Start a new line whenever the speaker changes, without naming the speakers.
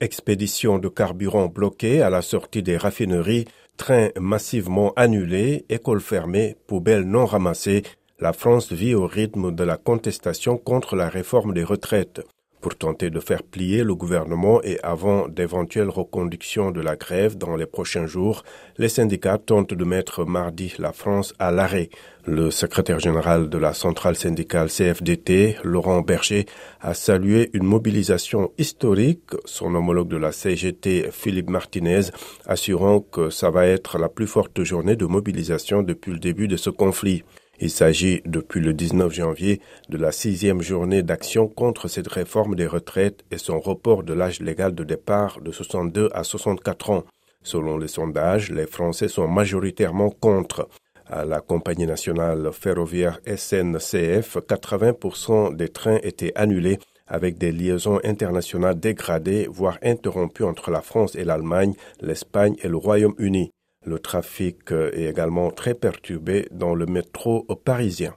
Expédition de carburant bloquée à la sortie des raffineries, trains massivement annulés, écoles fermées, poubelles non ramassées, la France vit au rythme de la contestation contre la réforme des retraites. Pour tenter de faire plier le gouvernement et avant d'éventuelles reconductions de la grève dans les prochains jours, les syndicats tentent de mettre mardi la France à l'arrêt. Le secrétaire général de la centrale syndicale CFDT, Laurent Berger, a salué une mobilisation historique, son homologue de la CGT, Philippe Martinez, assurant que ça va être la plus forte journée de mobilisation depuis le début de ce conflit. Il s'agit, depuis le 19 janvier, de la sixième journée d'action contre cette réforme des retraites et son report de l'âge légal de départ de 62 à 64 ans. Selon les sondages, les Français sont majoritairement contre. À la compagnie nationale ferroviaire SNCF, 80% des trains étaient annulés avec des liaisons internationales dégradées, voire interrompues entre la France et l'Allemagne, l'Espagne et le Royaume-Uni. Le trafic est également très perturbé dans le métro parisien.